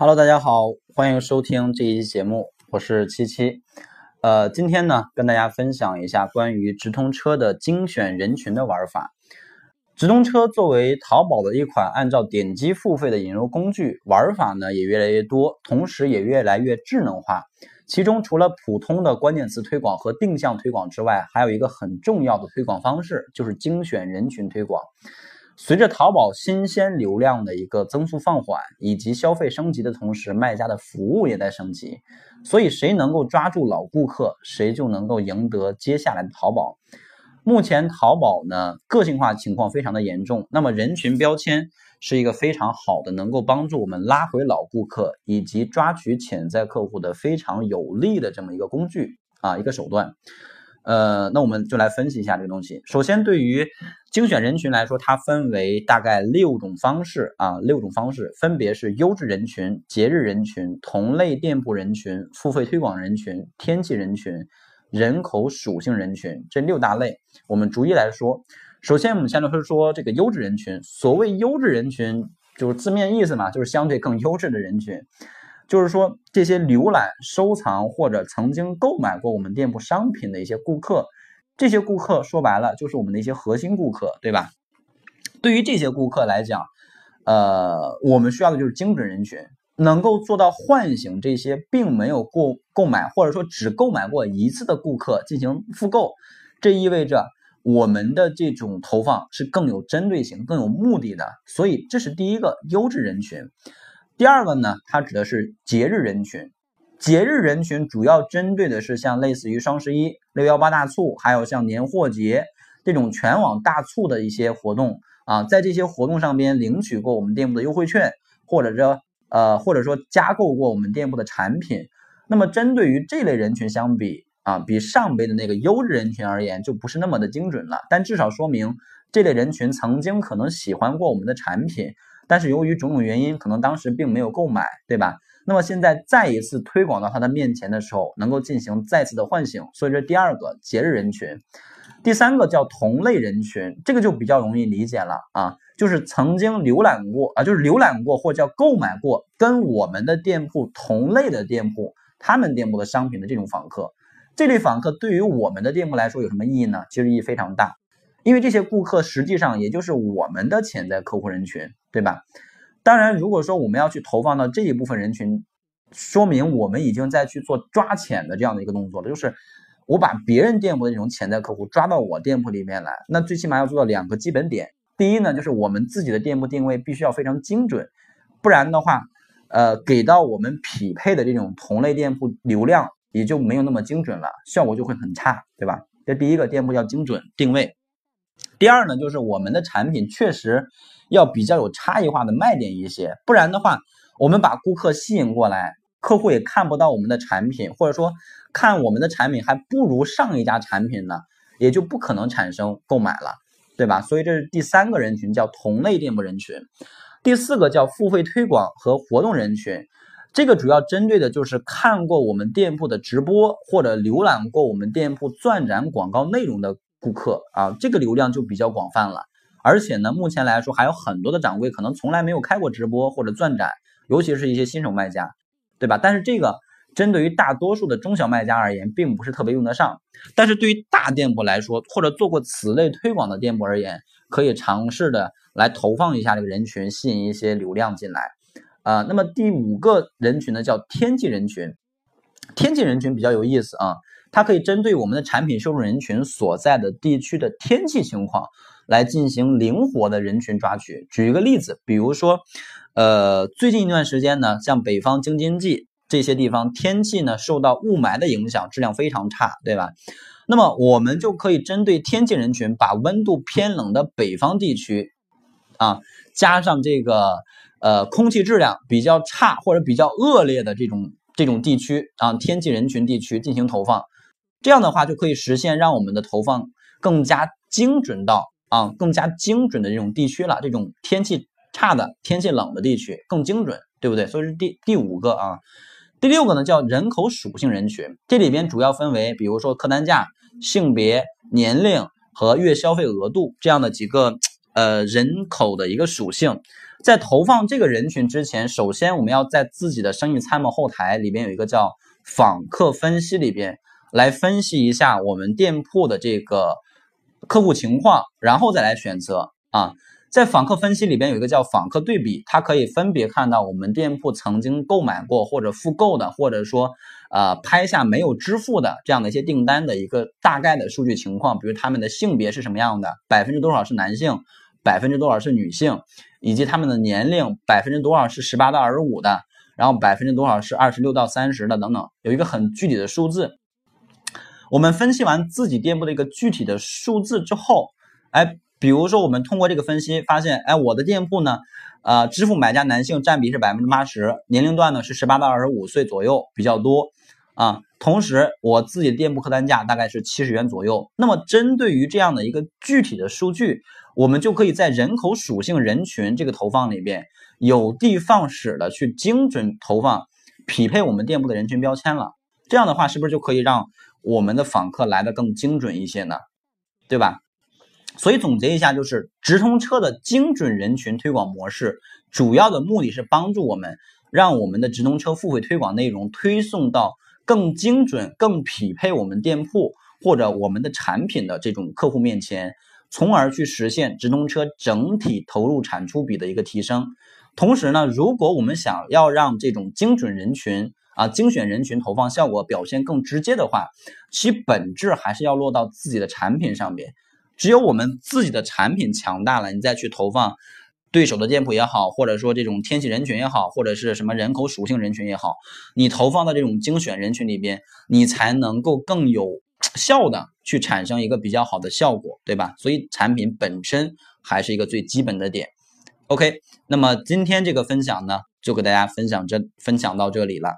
Hello，大家好，欢迎收听这一期节目，我是七七。呃，今天呢，跟大家分享一下关于直通车的精选人群的玩法。直通车作为淘宝的一款按照点击付费的引流工具，玩法呢也越来越多，同时也越来越智能化。其中除了普通的关键词推广和定向推广之外，还有一个很重要的推广方式，就是精选人群推广。随着淘宝新鲜流量的一个增速放缓，以及消费升级的同时，卖家的服务也在升级，所以谁能够抓住老顾客，谁就能够赢得接下来的淘宝。目前淘宝呢，个性化情况非常的严重，那么人群标签是一个非常好的，能够帮助我们拉回老顾客以及抓取潜在客户的非常有力的这么一个工具啊，一个手段。呃，那我们就来分析一下这个东西。首先，对于精选人群来说，它分为大概六种方式啊，六种方式分别是优质人群、节日人群、同类店铺人群、付费推广人群、天气人群、人口属性人群这六大类。我们逐一来说。首先，我们先来说说这个优质人群。所谓优质人群，就是字面意思嘛，就是相对更优质的人群。就是说，这些浏览、收藏或者曾经购买过我们店铺商品的一些顾客，这些顾客说白了就是我们的一些核心顾客，对吧？对于这些顾客来讲，呃，我们需要的就是精准人群，能够做到唤醒这些并没有购购买或者说只购买过一次的顾客进行复购，这意味着我们的这种投放是更有针对性、更有目的的。所以，这是第一个优质人群。第二个呢，它指的是节日人群。节日人群主要针对的是像类似于双十一、六幺八大促，还有像年货节这种全网大促的一些活动啊，在这些活动上边领取过我们店铺的优惠券，或者说呃或者说加购过我们店铺的产品。那么针对于这类人群相比啊，比上辈的那个优质人群而言，就不是那么的精准了。但至少说明这类人群曾经可能喜欢过我们的产品。但是由于种种原因，可能当时并没有购买，对吧？那么现在再一次推广到他的面前的时候，能够进行再次的唤醒。所以这第二个节日人群，第三个叫同类人群，这个就比较容易理解了啊，就是曾经浏览过啊，就是浏览过或叫购买过跟我们的店铺同类的店铺，他们店铺的商品的这种访客。这类访客对于我们的店铺来说有什么意义呢？其实意义非常大。因为这些顾客实际上也就是我们的潜在客户人群，对吧？当然，如果说我们要去投放到这一部分人群，说明我们已经在去做抓潜的这样的一个动作了，就是我把别人店铺的这种潜在客户抓到我店铺里面来。那最起码要做到两个基本点：第一呢，就是我们自己的店铺定位必须要非常精准，不然的话，呃，给到我们匹配的这种同类店铺流量也就没有那么精准了，效果就会很差，对吧？这第一个，店铺要精准定位。第二呢，就是我们的产品确实要比较有差异化的卖点一些，不然的话，我们把顾客吸引过来，客户也看不到我们的产品，或者说看我们的产品还不如上一家产品呢，也就不可能产生购买了，对吧？所以这是第三个人群，叫同类店铺人群。第四个叫付费推广和活动人群，这个主要针对的就是看过我们店铺的直播或者浏览过我们店铺钻展广告内容的。顾客啊，这个流量就比较广泛了，而且呢，目前来说还有很多的掌柜可能从来没有开过直播或者钻展，尤其是一些新手卖家，对吧？但是这个针对于大多数的中小卖家而言，并不是特别用得上。但是对于大店铺来说，或者做过此类推广的店铺而言，可以尝试的来投放一下这个人群，吸引一些流量进来。啊，那么第五个人群呢，叫天气人群，天气人群比较有意思啊。它可以针对我们的产品受众人群所在的地区的天气情况来进行灵活的人群抓取。举一个例子，比如说，呃，最近一段时间呢，像北方京津冀这些地方天气呢受到雾霾的影响，质量非常差，对吧？那么我们就可以针对天气人群，把温度偏冷的北方地区啊，加上这个呃空气质量比较差或者比较恶劣的这种这种地区啊，天气人群地区进行投放。这样的话就可以实现让我们的投放更加精准到啊更加精准的这种地区了，这种天气差的、天气冷的地区更精准，对不对？所以是第第五个啊，第六个呢叫人口属性人群，这里边主要分为比如说客单价、性别、年龄和月消费额度这样的几个呃人口的一个属性。在投放这个人群之前，首先我们要在自己的生意参谋后台里边有一个叫访客分析里边来分析一下我们店铺的这个客户情况，然后再来选择啊。在访客分析里边有一个叫访客对比，它可以分别看到我们店铺曾经购买过或者复购的，或者说呃拍下没有支付的这样的一些订单的一个大概的数据情况，比如他们的性别是什么样的，百分之多少是男性，百分之多少是女性，以及他们的年龄百分之多少是十八到二十五的，然后百分之多少是二十六到三十的等等，有一个很具体的数字。我们分析完自己店铺的一个具体的数字之后，哎。比如说，我们通过这个分析发现，哎，我的店铺呢，呃，支付买家男性占比是百分之八十，年龄段呢是十八到二十五岁左右比较多啊。同时，我自己的店铺客单价大概是七十元左右。那么，针对于这样的一个具体的数据，我们就可以在人口属性人群这个投放里边有的放矢的去精准投放，匹配我们店铺的人群标签了。这样的话，是不是就可以让我们的访客来的更精准一些呢？对吧？所以总结一下，就是直通车的精准人群推广模式，主要的目的是帮助我们让我们的直通车付费推广内容推送到更精准、更匹配我们店铺或者我们的产品的这种客户面前，从而去实现直通车整体投入产出比的一个提升。同时呢，如果我们想要让这种精准人群啊精选人群投放效果表现更直接的话，其本质还是要落到自己的产品上面。只有我们自己的产品强大了，你再去投放对手的店铺也好，或者说这种天气人群也好，或者是什么人口属性人群也好，你投放到这种精选人群里边，你才能够更有效的去产生一个比较好的效果，对吧？所以产品本身还是一个最基本的点。OK，那么今天这个分享呢，就给大家分享这分享到这里了。